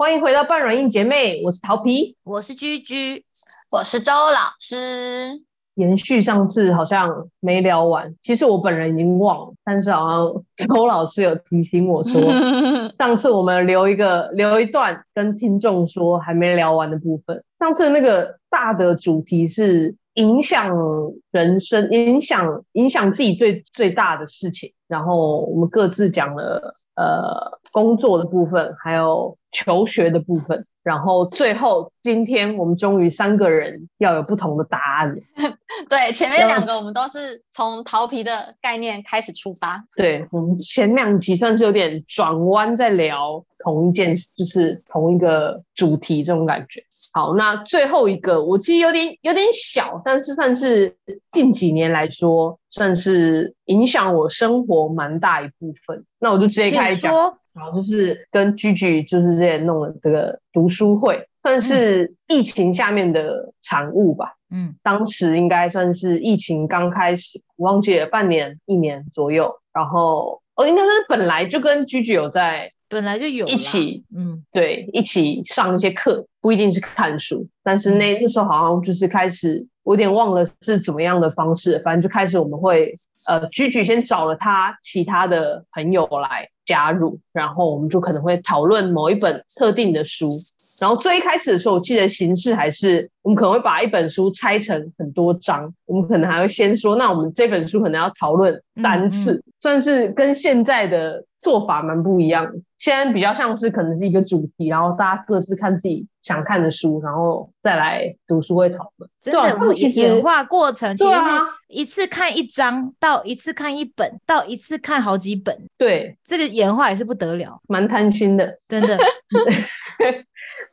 欢迎回到半软硬姐妹，我是桃皮，我是居居，我是周老师。延续上次好像没聊完，其实我本人已经忘了，但是好像周老师有提醒我说，上次我们留一个留一段跟听众说还没聊完的部分。上次那个大的主题是影响人生、影响影响自己最最大的事情，然后我们各自讲了呃工作的部分，还有。求学的部分，然后最后今天我们终于三个人要有不同的答案。对，前面两个我们都是从桃皮的概念开始出发。对我们前两集算是有点转弯，在聊同一件，就是同一个主题这种感觉。好，那最后一个我其实有点有点小，但是算是近几年来说，算是影响我生活蛮大一部分。那我就直接开始讲。然后就是跟居居就是这弄了这个读书会，算是疫情下面的产物吧。嗯，当时应该算是疫情刚开始，忘记了半年一年左右。然后哦，应该是本来就跟居居有在，本来就有一起，嗯，对，一起上一些课，不一定是看书，但是那那时候好像就是开始。我有点忘了是怎么样的方式，反正就开始我们会，呃，居居先找了他其他的朋友来加入，然后我们就可能会讨论某一本特定的书。然后最一开始的时候，我记得形式还是我们可能会把一本书拆成很多章，我们可能还会先说，那我们这本书可能要讨论三次，算是跟现在的做法蛮不一样。现在比较像是可能是一个主题，然后大家各自看自己。想看的书，然后再来读书会讨论。真的，演化过程其实一次看一章，到一次看一本，到一次看好几本。对，这个演化也是不得了，蛮贪心的，真的。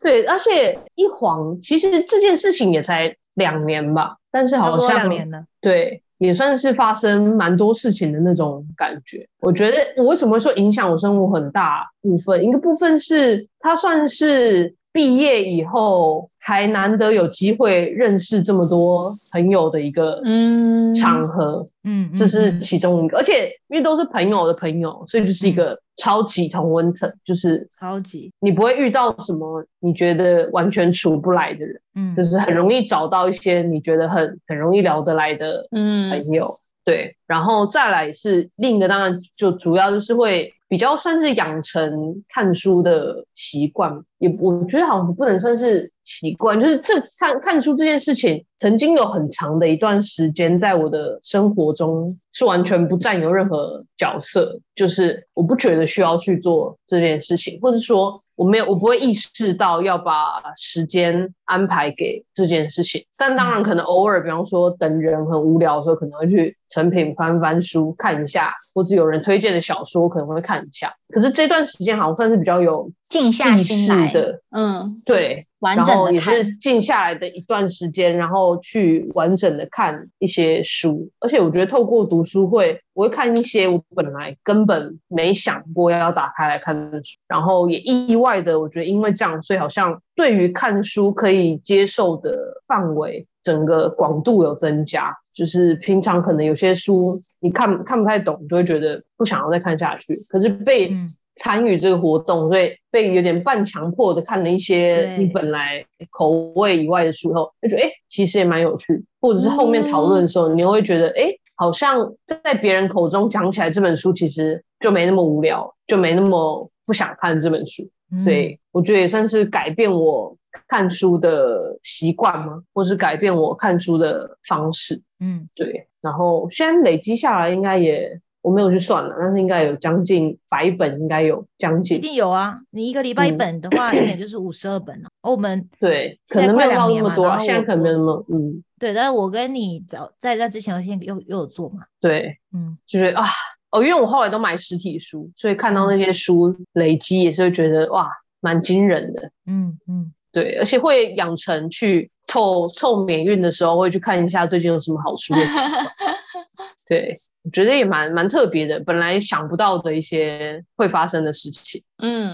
对，而且一晃，其实这件事情也才两年吧，但是好像两年了。对，也算是发生蛮多事情的那种感觉。我觉得我为什么会说影响我生活很大部分，一个部分是它算是。毕业以后还难得有机会认识这么多朋友的一个嗯场合，嗯，这是其中一个。而且因为都是朋友的朋友，所以就是一个超级同温层，就是超级你不会遇到什么你觉得完全处不来的人，嗯，就是很容易找到一些你觉得很很容易聊得来的朋友，对。然后再来是另一个，当然就主要就是会。比较算是养成看书的习惯，也我觉得好像不能算是习惯，就是这看看书这件事情，曾经有很长的一段时间在我的生活中是完全不占有任何角色，就是我不觉得需要去做这件事情，或者说我没有我不会意识到要把时间安排给这件事情。但当然可能偶尔，比方说等人很无聊的时候，可能会去成品翻翻书看一下，或者有人推荐的小说可能会看。一下，可是这段时间好像算是比较有静下心来的，嗯，对，然后也是静下来的一段时间，然后去完整的看一些书，而且我觉得透过读书会，我会看一些我本来根本没想过要打开来看的书，然后也意外的，我觉得因为这样，所以好像对于看书可以接受的范围，整个广度有增加。就是平常可能有些书你看看不太懂，就会觉得不想要再看下去。可是被参与这个活动，所以被有点半强迫的看了一些你本来口味以外的书后，就觉得哎，其实也蛮有趣。或者是后面讨论的时候，你会觉得哎，好像在别人口中讲起来这本书其实就没那么无聊，就没那么不想看这本书。所以我觉得也算是改变我。看书的习惯吗？或是改变我看书的方式？嗯，对。然后现在累积下来，应该也我没有去算了，但是应该有将近百本，应该有将近。一定有啊！你一个礼拜一本的话，一年 就是五十二本了。我们对，可能没有到那么多，现在可能没有那么嗯。对，但是我跟你早在在之前，我先又又有做嘛。对，嗯，就是啊，哦，因为我后来都买实体书，所以看到那些书累积，也是会觉得哇，蛮惊人的。嗯嗯。对，而且会养成去凑凑免运的时候，会去看一下最近有什么好书的 对，我觉得也蛮蛮特别的，本来想不到的一些会发生的事情。嗯，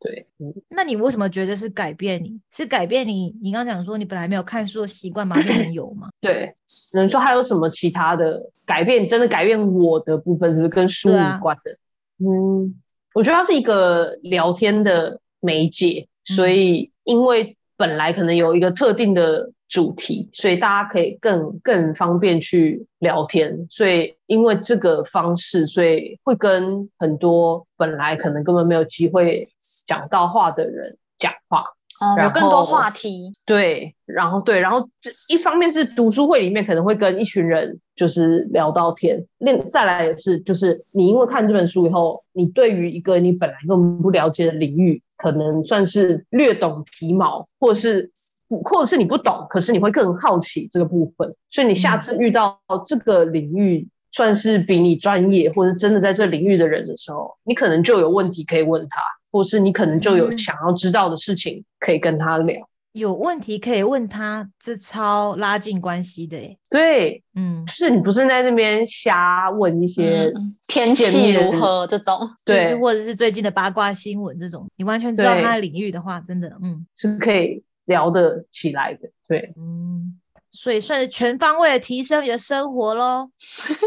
对。那你为什么觉得是改变你？是改变你？你刚刚讲说你本来没有看书的习惯吗？变成有吗？对。能说还有什么其他的改变？真的改变我的部分，是不是跟书有关的？嗯，我觉得它是一个聊天的媒介。所以因为本来可能有一个特定的主题，所以大家可以更更方便去聊天。所以因为这个方式，所以会跟很多本来可能根本没有机会讲到话的人讲话。哦，有更多话题。对，然后对，然后这一方面是读书会里面可能会跟一群人就是聊到天，另再来也是就是你因为看这本书以后，你对于一个你本来根本不了解的领域，可能算是略懂皮毛，或是或者是你不懂，可是你会更好奇这个部分，所以你下次遇到这个领域算是比你专业或者真的在这领域的人的时候，你可能就有问题可以问他。或是你可能就有想要知道的事情可以跟他聊，有问题可以问他，这超拉近关系的诶。对，嗯，就是你不是在那边瞎问一些天气如何这种，对，或者是最近的八卦新闻这种，你完全知道他的领域的话，真的，嗯，是可以聊得起来的。对，嗯。所以算是全方位的提升你的生活喽，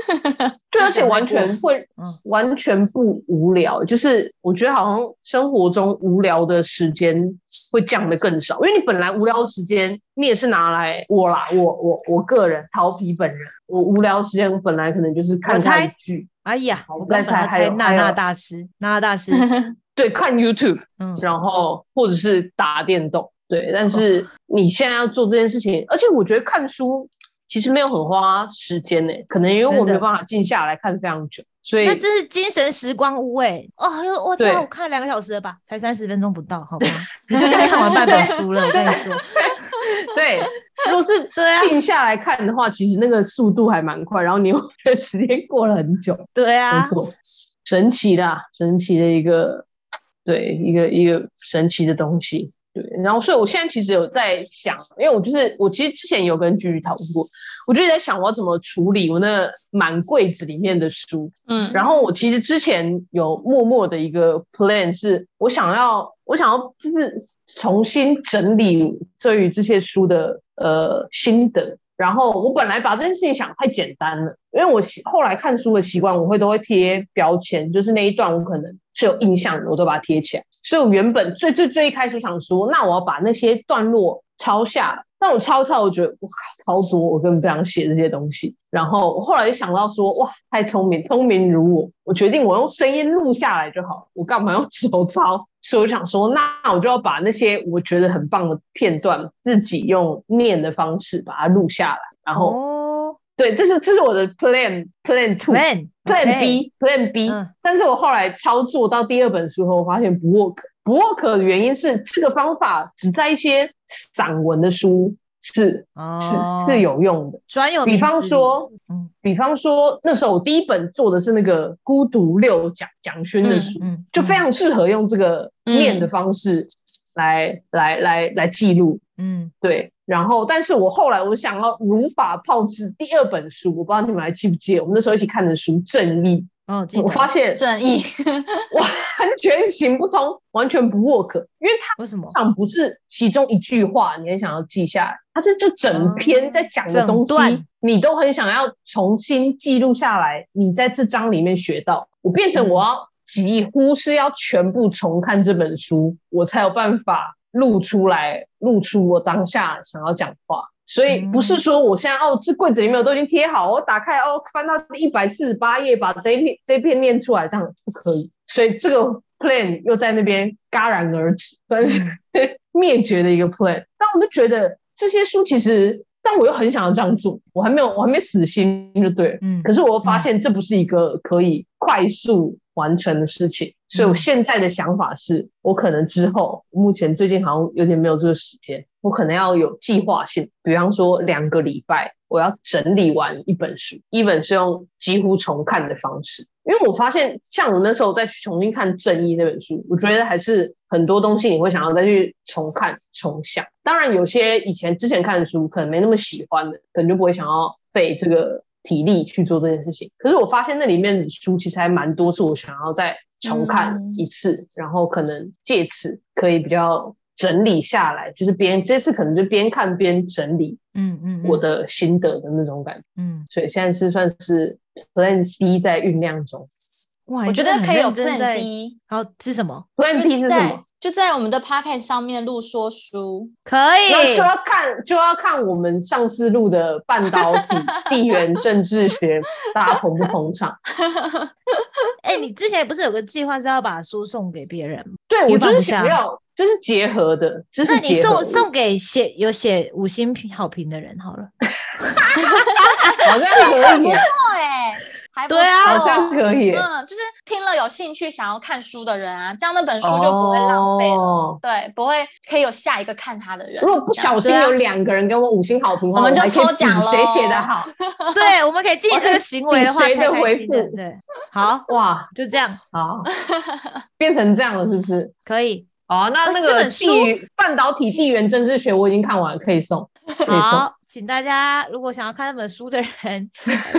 对，而且完全会，完全不无聊。就是我觉得好像生活中无聊的时间会降得更少，因为你本来无聊的时间，你也是拿来我啦，我我我个人曹皮本人，我无聊的时间本来可能就是看看剧。哎呀，我刚才猜娜娜大师，娜娜大师，对，看 YouTube，嗯，然后或者是打电动。对，但是你现在要做这件事情，而且我觉得看书其实没有很花时间呢，可能因为我没有办法静下来看非常久，所以那真是精神时光屋哎哦，我对我看两个小时了吧，才三十分钟不到，好吗？你就看完半本书了，我跟你说。对，如果是 静下来看的话，其实那个速度还蛮快，然后你又觉得时间过了很久。对啊，没错，神奇的，神奇的一个，对，一个一个神奇的东西。对，然后所以我现在其实有在想，因为我就是我其实之前有跟居居讨论过，我就在想我要怎么处理我那满柜子里面的书，嗯，然后我其实之前有默默的一个 plan 是，我想要我想要就是重新整理对于这些书的呃心得。然后我本来把这件事情想太简单了，因为我后来看书的习惯，我会都会贴标签，就是那一段我可能是有印象的，我都把它贴起来。所以我原本最最最一开始想说，那我要把那些段落抄下。但我抄抄，我觉得哇超多，我根本不想写这些东西。然后我后来就想到说，哇，太聪明，聪明如我，我决定我用声音录下来就好，我干嘛用 手抄？所以我想说，那我就要把那些我觉得很棒的片段，自己用念的方式把它录下来。然后，对，这是这是我的 plan plan two plan plan B plan B。但是我后来操作到第二本书后，我发现不 work。不 work 的原因是这个方法只在一些散文的书是是是有用的，专有。比方说，嗯，比方说那时候我第一本做的是那个孤独六蒋蒋勋的书，就非常适合用这个念的方式来来来来记录，嗯，对。然后，但是我后来我想要如法炮制第二本书，我不知道你们还记不记得我们那时候一起看的书《正义》。哦，我发现正义 完全行不通，完全不 work，因为它为什么上不是其中一句话，你很想要记下来，它是这整篇在讲的东西，你都很想要重新记录下来。你在这章里面学到，我变成我要几乎是要全部重看这本书，我才有办法录出来，录出我当下想要讲话。所以不是说我现在哦，这柜子里面我都已经贴好，我打开哦，翻到一百四十八页，把这一篇这一篇念出来，这样不可以。所以这个 plan 又在那边戛然而止，算是 灭绝的一个 plan。但我就觉得这些书其实，但我又很想要这样做，我还没有，我还没死心，就对。嗯。可是我又发现这不是一个可以快速完成的事情，所以我现在的想法是，我可能之后，目前最近好像有点没有这个时间。我可能要有计划性，比方说两个礼拜，我要整理完一本书，一本是用几乎重看的方式。因为我发现，像我那时候再去重新看《正义》那本书，我觉得还是很多东西你会想要再去重看、重想。当然，有些以前之前看的书可能没那么喜欢的，可能就不会想要费这个体力去做这件事情。可是我发现那里面的书其实还蛮多，是我想要再重看一次，然后可能借此可以比较。整理下来，就是边这次可能就边看边整理，嗯嗯，我的心得的那种感觉，嗯，所以现在是算是 Plan C 在酝酿中，哇，我觉得可以有 Plan D。好，是什么？Plan D 是什么？就在我们的 Podcast 上面录说书，可以。就要看就要看我们上次录的半导体 地缘政治学，大家捧不捧场？哎，你之前不是有个计划是要把书送给别人吗？对，我就是想要，这是结合的，这是那你送送给写有写五星好评的人好了，好像可以，不错哎。对啊，好像可以。嗯，就是听了有兴趣想要看书的人啊，这样那本书就不会浪费了。对，不会可以有下一个看他的人。如果不小心有两个人给我五星好评，我们就抽奖谁写的好？对，我们可以进行这个 行为的话，谁的回复？对，好 哇，就这样，好，变成这样了，是不是？可以。哦，那那个地半导体地缘政治学我已经看完了，可以送。好，请大家如果想要看那本书的人，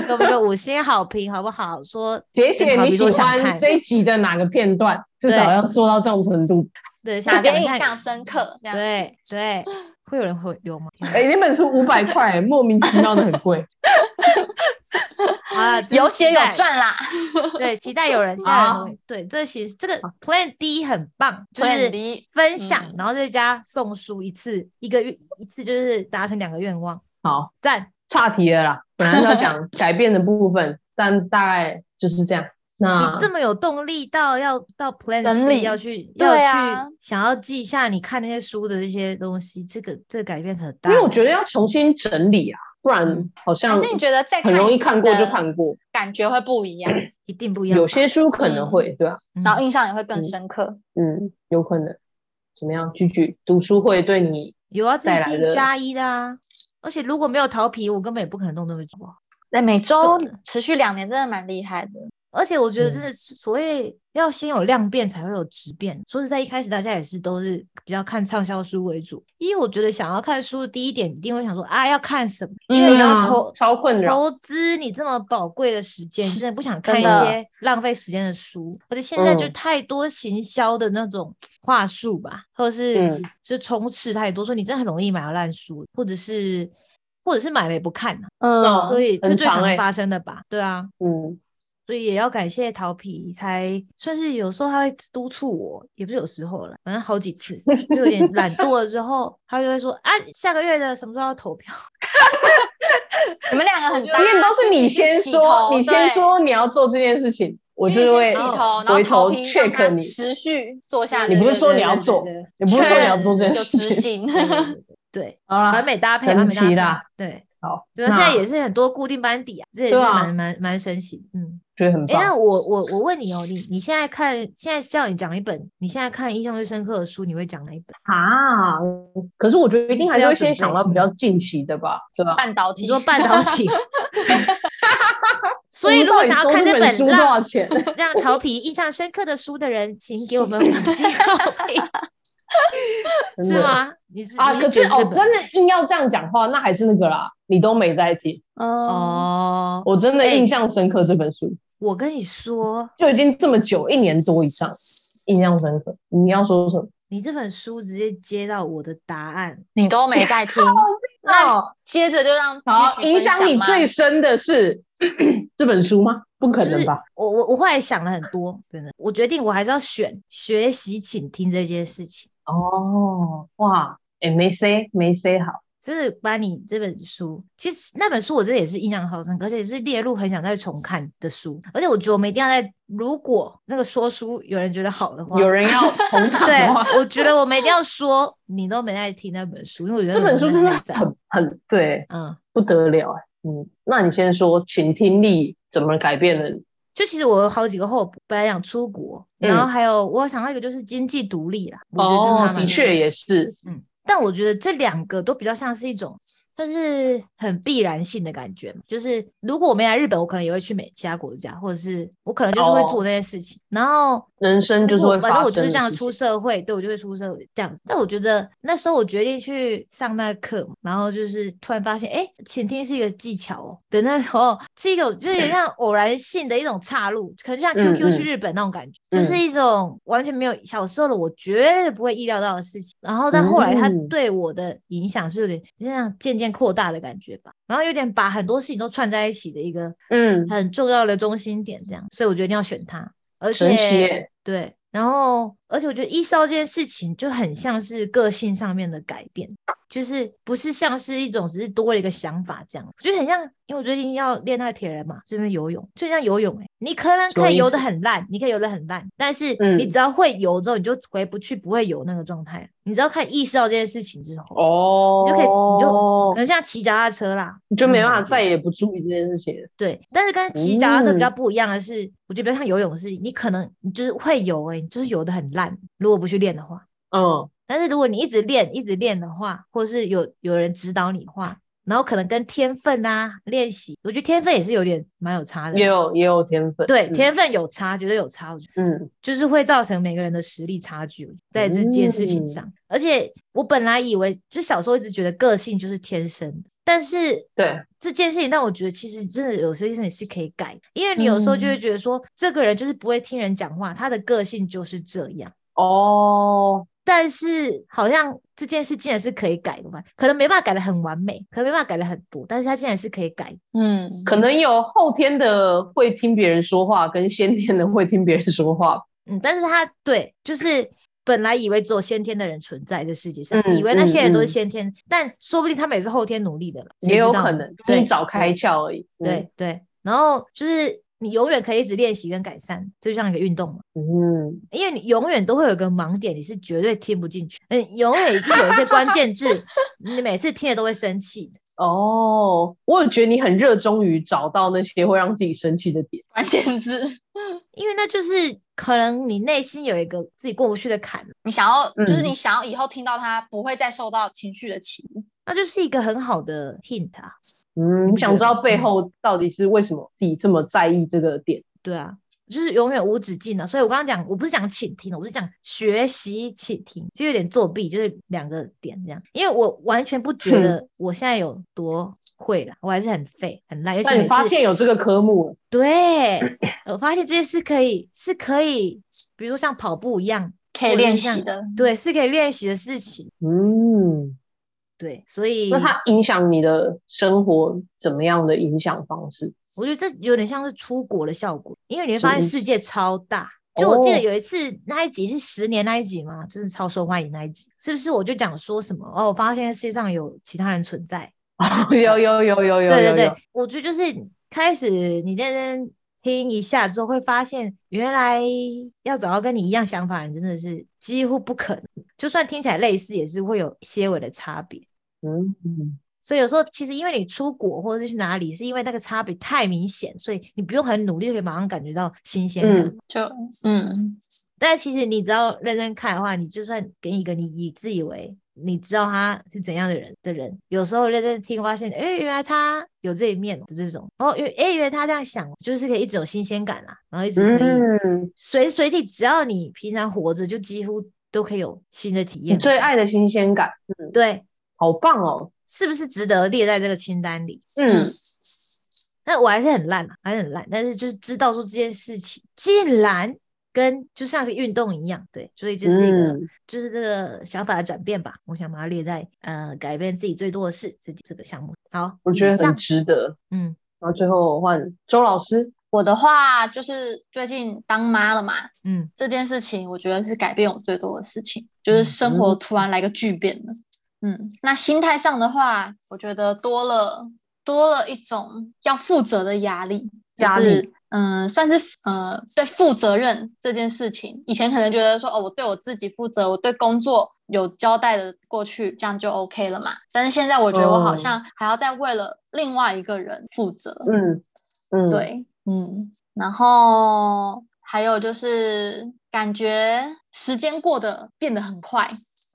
给我们个五星好评，好不好？说 写写你喜欢这一集的哪个片段，至少要做到这种程度。对，想给印象深刻？对对。会有人会留吗？哎，那本书五百块，莫名其妙的很贵。啊，有血有赚啦。对，期待有人下对，这其实这个 Plan D 很棒，就是分享，然后再加送书一次，一个月一次就是达成两个愿望。好，赞。岔题了啦，本来要讲改变的部分，但大概就是这样。那你这么有动力到要到 Plan C 要去要去想要记下你看那些书的这些东西，这个这改变很大。因为我觉得要重新整理啊，不然好像还是你觉得再很容易看过就看过，感觉会不一样，一定不一样。有些书可能会对吧？然后印象也会更深刻。嗯，有可能。怎么样？句句读书会对你有啊，这一定加一的啊。而且如果没有桃皮，我根本也不可能弄那么久。那每周持续两年，真的蛮厉害的。而且我觉得，真的所谓要先有量变，才会有质变。说实在，一开始大家也是都是比较看畅销书为主，因为我觉得想要看书，第一点一定会想说啊，要看什么？因为你要投超困扰，投资你这么宝贵的时间，真的不想 看一些浪费时间的书。而且现在就太多行销的那种话术吧，或者是就充斥太多，说你真的很容易买到烂书，或者是或者是买了也不看嗯，所以就最常发生的吧？对啊，嗯。所以也要感谢桃皮，才算是有时候他会督促我，也不是有时候了，反正好几次，就有点懒惰了之后，他就会说啊，下个月的什么时候要投票？你们两个很，因为都是你先说，你先说你要做这件事情，我就会回头 check 你持续做下去。你不是说你要做，你不是说你要做这件事情，对，好了，完美搭配，完美搭配，对，好，对啊，现在也是很多固定班底啊，这也是蛮蛮蛮神奇，嗯。觉得很棒。哎，那我我我问你哦，你你现在看，现在叫你讲一本，你现在看印象最深刻的书，你会讲哪一本啊？可是我觉得一定还是会先想到比较近期的吧，对吧？半导体，你说半导体。所以如果想要看这本书多少钱？让调皮印象深刻的书的人，请给我们五星好评。是吗？你是啊？可是哦，真的硬要这样讲话，那还是那个啦，你都没在听哦。我真的印象深刻这本书。我跟你说，就已经这么久，一年多以上，印象深刻。你要说什么？你这本书直接接到我的答案，你都没在 听。那接着就让好影响你最深的是 这本书吗？不可能吧？我我我后来想了很多，真的，我决定我还是要选学习，请听这件事情。哦，哇，哎，没 say 没 say 好。就是把你这本书，其实那本书我真的也是印象好深，而且也是列入很想再重看的书。而且我觉得我们一定要在，如果那个说书有人觉得好的话，有人要捧场 对，我觉得我们一定要说，你都没在听那本书，因为我觉得这本书真的很很对，嗯，不得了哎，嗯，那你先说，请听力怎么改变了？就其实我有好几个后补，本来想出国，然后还有我想到一个就是经济独立啦，哦，的确也是，嗯。但我觉得这两个都比较像是一种，就是很必然性的感觉嘛。就是如果我没来日本，我可能也会去美其他国家，或者是我可能就是会做那些事情。然后人生就是会，反正我就是这样出社会，对我就会出社会这样子。但我觉得那时候我决定去上那个课，然后就是突然发现，哎，倾听是一个技巧哦。的那时候是一种，就是像偶然性的一种岔路，可能就像 QQ 去日本那种感觉，就是一种完全没有小时候的我绝对不会意料到的事情。然后但后来他对我的影响是有点就像渐渐扩大的感觉吧。然后有点把很多事情都串在一起的一个嗯很重要的中心点这样，所以我觉得一定要选它。而且对。然后，而且我觉得一烧这件事情就很像是个性上面的改变，就是不是像是一种只是多了一个想法这样，我觉得很像。因为我最近要练那个铁人嘛，这边游泳就像游泳哎，你可能可以游得很烂，你可以游得很烂，但是你只要会游之后，你就回不去不会游那个状态。你只要看意识到这件事情之后，哦，你就可以，你就可能像骑脚踏车啦，你就没办法再也不注意这件事情。对，但是跟骑脚踏车比较不一样的是，我觉得比较像游泳是，你可能你就是会游哎，你就是游得很烂，如果不去练的话，嗯，但是如果你一直练一直练的话，或者是有有人指导你的话。然后可能跟天分啊练习，我觉得天分也是有点蛮有差的，也有也有天分，对天分有差，觉得有差，我觉得。嗯，就是会造成每个人的实力差距在这件事情上。而且我本来以为，就小时候一直觉得个性就是天生，但是对。这件事情，但我觉得其实真的有些事情是可以改，因为你有时候就会觉得说，这个人就是不会听人讲话，他的个性就是这样。哦。但是好像这件事竟然是可以改的吧？可能没办法改的很完美，可能没办法改的很多，但是他竟然是可以改。嗯，可能有后天的会听别人说话，跟先天的会听别人说话。嗯，但是他对，就是本来以为只有先天的人存在这世界上，以为那些人都是先天，但说不定他们也是后天努力的了，也有可能，你早开窍而已。对对，然后就是。你永远可以一直练习跟改善，就像一个运动嘛。嗯，因为你永远都会有个盲点，你是绝对听不进去。嗯，永远一定有一些关键字，你每次听了都会生气。哦，我有觉得你很热衷于找到那些会让自己生气的点关键字，因为那就是可能你内心有一个自己过不去的坎，你想要就是你想要以后听到它不会再受到情绪的起伏，那就是一个很好的 hint 啊。嗯，我想知道背后到底是为什么自己这么在意这个点？对啊，就是永远无止境的。所以我刚刚讲，我不是讲倾听，我是讲学习倾听，就有点作弊，就是两个点这样。因为我完全不觉得我现在有多会了，我还是很废很烂。但你发现有这个科目？对，我发现这些是可以，是可以，比如说像跑步一样，可以练习的。对，是可以练习的事情。嗯。对，所以那它影响你的生活怎么样的影响方式？我觉得这有点像是出国的效果，因为你会发现世界超大。就我记得有一次那一集是十年那一集嘛，就是超受欢迎那一集，是不是？我就讲说什么哦，我发现世界上有其他人存在。有有有有有。对对对，我觉得就是开始你认真听一下之后，会发现原来要找到跟你一样想法的人真的是几乎不可能，就算听起来类似，也是会有些微的差别。嗯，所以有时候其实因为你出国或者是去哪里，是因为那个差别太明显，所以你不用很努力就可以马上感觉到新鲜感。就嗯，但其实你只要认真看的话，你就算给你一个你以自以为你知道他是怎样的人的人，有时候认真听发现，哎，原来他有这一面的这种，然后因为哎，原来他这样想，就是可以一直有新鲜感啦，然后一直可以随随地，只要你平常活着，就几乎都可以有新的体验。最爱的新鲜感，嗯，对。好棒哦！是不是值得列在这个清单里？嗯，那我还是很烂啊，还是很烂。但是就是知道说这件事情，竟然跟就像是运动一样，对，所以这是一个就是这个想法的转变吧。我想把它列在呃改变自己最多的事这这个项目。好，我觉得很值得。嗯，然后最后换周老师。我的话就是最近当妈了嘛，嗯，这件事情我觉得是改变我最多的事情，就是生活突然来个巨变了。嗯，那心态上的话，我觉得多了多了一种要负责的压力，就是嗯，算是呃，对负责任这件事情，以前可能觉得说哦，我对我自己负责，我对工作有交代的过去，这样就 OK 了嘛。但是现在我觉得我好像还要再为了另外一个人负责，嗯嗯，对，嗯，然后还有就是感觉时间过得变得很快。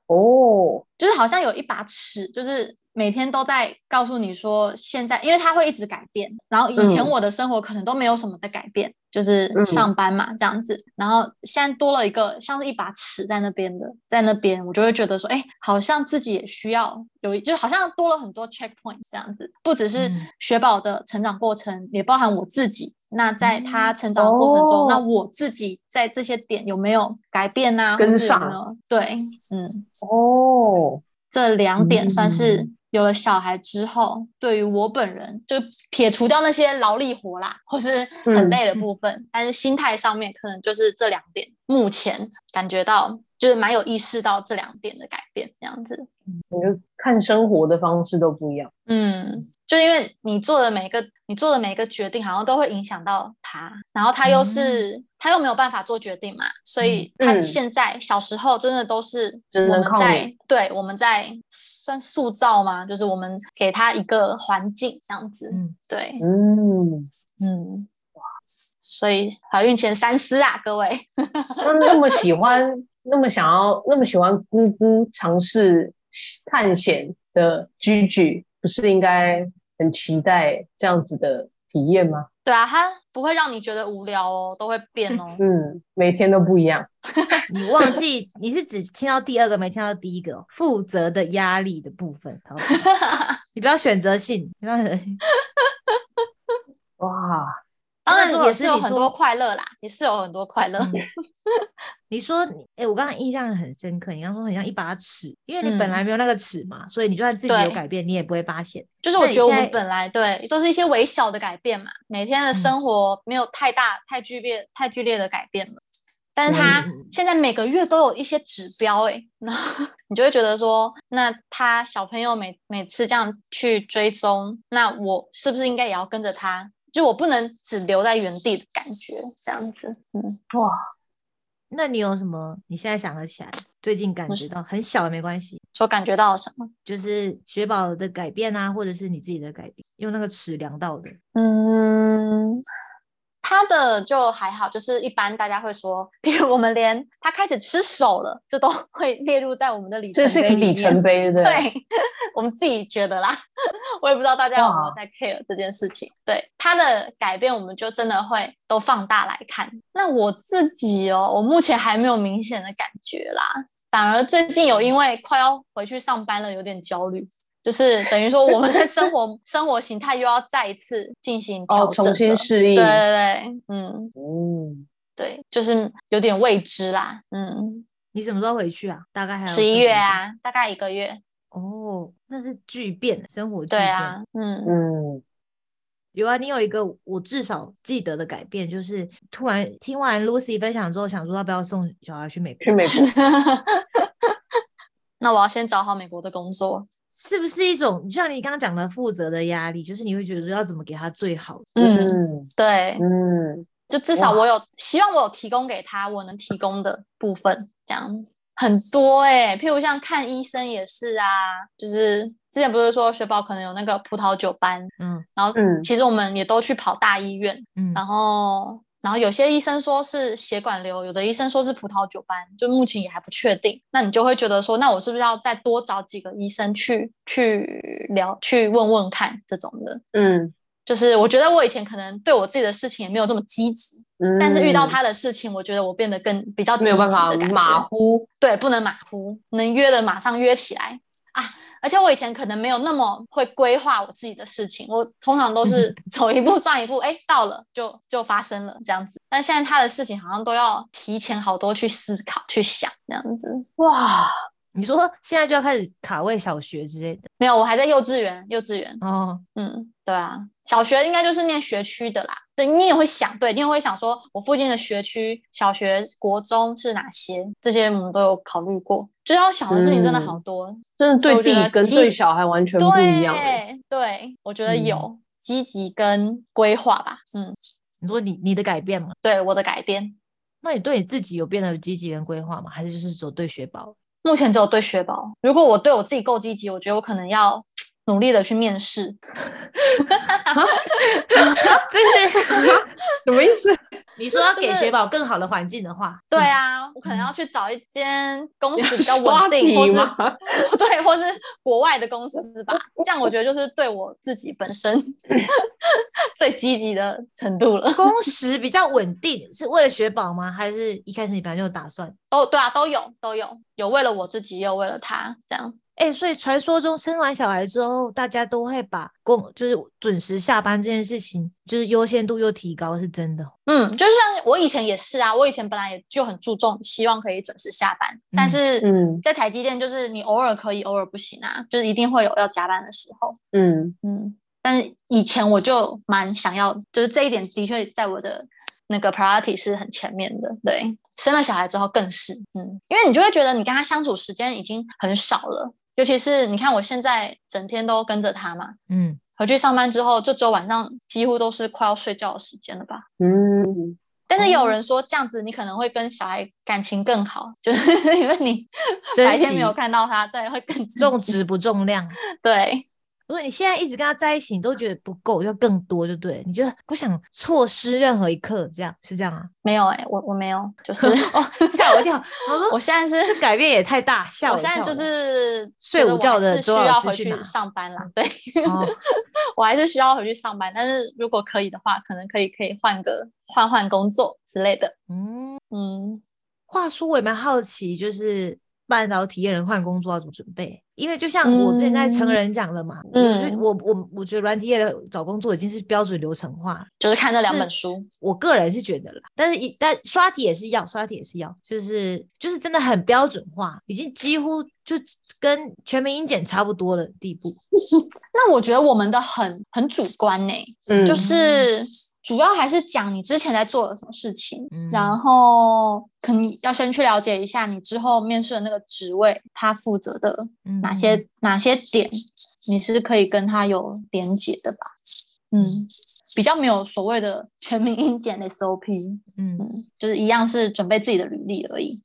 哦，就是好像有一把尺，就是每天都在告诉你说，现在因为它会一直改变。然后以前我的生活可能都没有什么的改变，就是上班嘛这样子。然后现在多了一个像是一把尺在那边的，在那边我就会觉得说，哎，好像自己也需要有，就好像多了很多 checkpoint 这样子，不只是雪宝的成长过程，也包含我自己。那在他成长的过程中，那我自己在这些点有没有改变呢？跟上呢？对，嗯，哦，这两点算是有了小孩之后，对于我本人，就撇除掉那些劳力活啦，或是很累的部分，但是心态上面可能就是这两点，目前感觉到就是蛮有意识到这两点的改变，这样子。我觉得看生活的方式都不一样。嗯，就因为你做的每个你做的每一个决定，好像都会影响到他，然后他又是他又没有办法做决定嘛，所以他现在小时候真的都是我们在对我们在算塑造嘛，就是我们给他一个环境这样子。嗯，对，嗯嗯，哇，所以怀孕前三思啊，各位。那那么喜欢，那么想要，那么喜欢姑姑尝试。探险的居居不是应该很期待这样子的体验吗？对啊，它不会让你觉得无聊哦，都会变哦。嗯，每天都不一样。你忘记 你是只听到第二个，没听到第一个负责的压力的部分。你不要选择性，不要。哇。当然也是有很多快乐啦，也是有很多快乐。你说，哎，我刚刚印象很深刻，你刚说很像一把尺，因为你本来没有那个尺嘛，所以你就算自己有改变，你也不会发现。就是我觉得我们本来对都是一些微小的改变嘛，每天的生活没有太大、太剧烈、太剧烈的改变了。但是他现在每个月都有一些指标，哎，那你就会觉得说，那他小朋友每每次这样去追踪，那我是不是应该也要跟着他？就我不能只留在原地的感觉，这样子，嗯，哇，那你有什么？你现在想得起来？最近感觉到很小的没关系，说感觉到什么？就是雪宝的改变啊，或者是你自己的改变，用那个尺量到的，嗯。他的就还好，就是一般大家会说，比如我们连他开始吃手了，这都会列入在我们的里程碑这是个里程碑，对，我们自己觉得啦，我也不知道大家有没有在 care 这件事情。对他的改变，我们就真的会都放大来看。那我自己哦，我目前还没有明显的感觉啦，反而最近有因为快要回去上班了，有点焦虑。就是等于说，我们的生活 生活形态又要再一次进行调整，重新适应。对对对，嗯嗯，对，就是有点未知啦。嗯，你什么时候回去啊？大概还有十一月啊，大概一个月。哦，那是巨变，生活对啊，嗯嗯，有啊，你有一个我至少记得的改变，就是突然听完 Lucy 分享之后，想说要不要送小孩去美国？去美国。那我要先找好美国的工作。是不是一种像你刚刚讲的负责的压力？就是你会觉得说要怎么给他最好？嗯，对，嗯，就至少我有希望，我有提供给他我能提供的部分，这样很多哎。譬如像看医生也是啊，就是之前不是说雪宝可能有那个葡萄酒班，嗯，然后嗯，其实我们也都去跑大医院，嗯，然后。然后有些医生说是血管瘤，有的医生说是葡萄酒斑，就目前也还不确定。那你就会觉得说，那我是不是要再多找几个医生去去聊、去问问看这种的？嗯，就是我觉得我以前可能对我自己的事情也没有这么积极，但是遇到他的事情，我觉得我变得更比较没有办法马虎，对，不能马虎，能约的马上约起来。啊！而且我以前可能没有那么会规划我自己的事情，我通常都是 走一步算一步，哎，到了就就发生了这样子。但现在他的事情好像都要提前好多去思考、去想这样子。哇！你说现在就要开始卡位小学之类的？没有，我还在幼稚园。幼稚园哦，嗯，对啊，小学应该就是念学区的啦。对你也会想，对你也会想说，我附近的学区小学、国中是哪些？这些我们都有考虑过。就要想的事情真的好多，真的对自己跟对小孩完全不一样。对，我觉得有积极跟规划吧。嗯，你说你你的改变吗？对，我的改变。那你对你自己有变得积极跟规划吗？还是就是说对学宝？目前只有对学宝。如果我对我自己够积极，我觉得我可能要努力的去面试。这是什么意思？你说要给雪宝更好的环境的话，对啊，我可能要去找一间公司比较稳定，或是 对，或是国外的公司吧。这样我觉得就是对我自己本身最积极的程度了。工时比较稳定，是为了雪宝吗？还是一开始你本来就有打算？哦，对啊，都有都有，有为了我自己，也有为了他，这样。哎，所以传说中生完小孩之后，大家都会把工就是准时下班这件事情，就是优先度又提高，是真的。嗯，就像我以前也是啊，我以前本来也就很注重，希望可以准时下班。但是，嗯，在台积电就是你偶尔可以，偶尔不行啊，就是一定会有要加班的时候。嗯嗯，但是以前我就蛮想要，就是这一点的确在我的那个 priority 是很前面的。对，生了小孩之后更是，嗯，因为你就会觉得你跟他相处时间已经很少了。尤其是你看，我现在整天都跟着他嘛，嗯，回去上班之后，这周晚上几乎都是快要睡觉的时间了吧，嗯。但是有人说这样子你可能会跟小孩感情更好，就是 因为你白天没有看到他，对，会更重质不重量，对。如果你现在一直跟他在一起，你都觉得不够，要更多，就对。你觉得不想错失任何一刻，这样是这样啊？没有哎，我我没有，就是 哦，吓我一跳。我说我现在是改变也太大，吓我一跳。我现在就是睡午觉的需要回去上班了，对，我还是需要回去上班。但是如果可以的话，可能可以可以换个换换工作之类的。嗯嗯，话说我也蛮好奇，就是半导体验人换工作要怎么准备？因为就像我之前在成人讲的嘛，嗯，我我我觉得软体业的找工作已经是标准流程化，就是看这两本书。我个人是觉得啦，但是一但刷题也是要，刷题也是要，就是就是真的很标准化，已经几乎就跟全民英检差不多的地步。那我觉得我们的很很主观呢，嗯，就是。主要还是讲你之前在做了什么事情，然后可能要先去了解一下你之后面试的那个职位，他负责的哪些哪些点，你是可以跟他有连结的吧？嗯，比较没有所谓的全民英检 SOP，嗯，就是一样是准备自己的履历而已。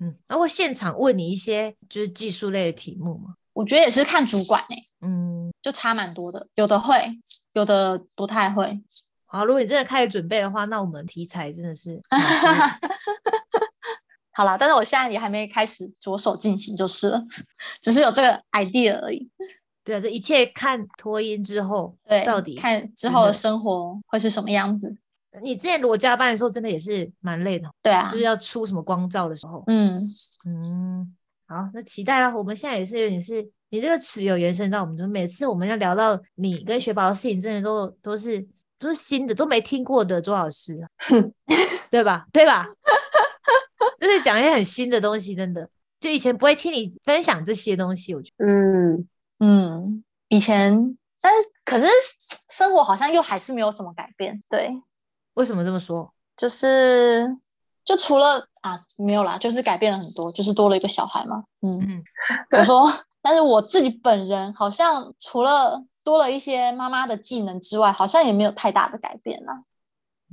嗯，那会现场问你一些就是技术类的题目吗？我觉得也是看主管诶，嗯，就差蛮多的，有的会，有的不太会。好，如果你真的开始准备的话，那我们题材真的是 好了。但是我现在也还没开始着手进行，就是了，只是有这个 idea 而已。对啊，这一切看脱音之后，对，到底看之后的生活会是什么样子。你之前裸加班的时候，真的也是蛮累的。对啊，就是要出什么光照的时候。嗯嗯，好，那期待啦。我们现在也是，你是你这个词有延伸到我们，就每次我们要聊到你跟雪宝的事情，真的都都是。都是新的，都没听过的周老师，对吧？对吧？就是讲一些很新的东西，真的，就以前不会听你分享这些东西，我觉得，嗯嗯，以前，但是可是生活好像又还是没有什么改变，对？为什么这么说？就是就除了啊，没有啦，就是改变了很多，就是多了一个小孩嘛，嗯嗯，我说，但是我自己本人好像除了。多了一些妈妈的技能之外，好像也没有太大的改变啦。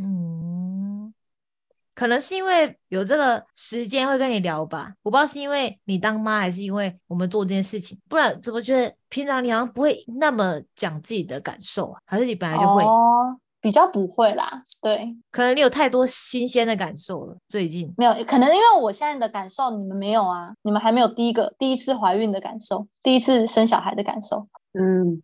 嗯，可能是因为有这个时间会跟你聊吧。我不知道是因为你当妈，还是因为我们做这件事情。不然怎么觉得平常你好像不会那么讲自己的感受啊？还是你本来就会？哦，比较不会啦。对，可能你有太多新鲜的感受了。最近没有，可能因为我现在的感受你们没有啊。你们还没有第一个第一次怀孕的感受，第一次生小孩的感受。嗯。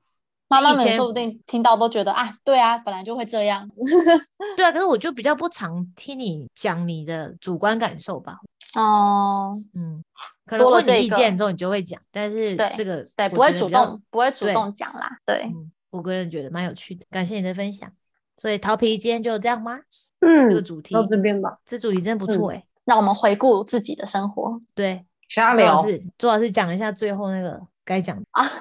妈妈们说不定听到都觉得啊，对啊，本来就会这样。对啊，可是我就比较不常听你讲你的主观感受吧。哦，嗯，可能问你意见之后你就会讲，但是这个对不会主动不会主动讲啦。对，我个人觉得蛮有趣的，感谢你的分享。所以桃皮今天就这样吗？嗯，这个主题到这边吧。这主题真不错哎。那我们回顾自己的生活。对，瞎聊。朱老师讲一下最后那个。该讲啊！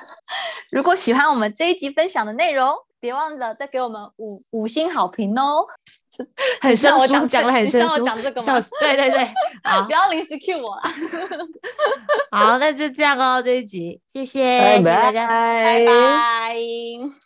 如果喜欢我们这一集分享的内容，别忘了再给我们五五星好评哦。很生疏，讲的很生疏。讲这个吗？对对对，好，不要临时 Q 我啦。好，那就这样哦，这一集，谢谢，谢谢大家，拜拜。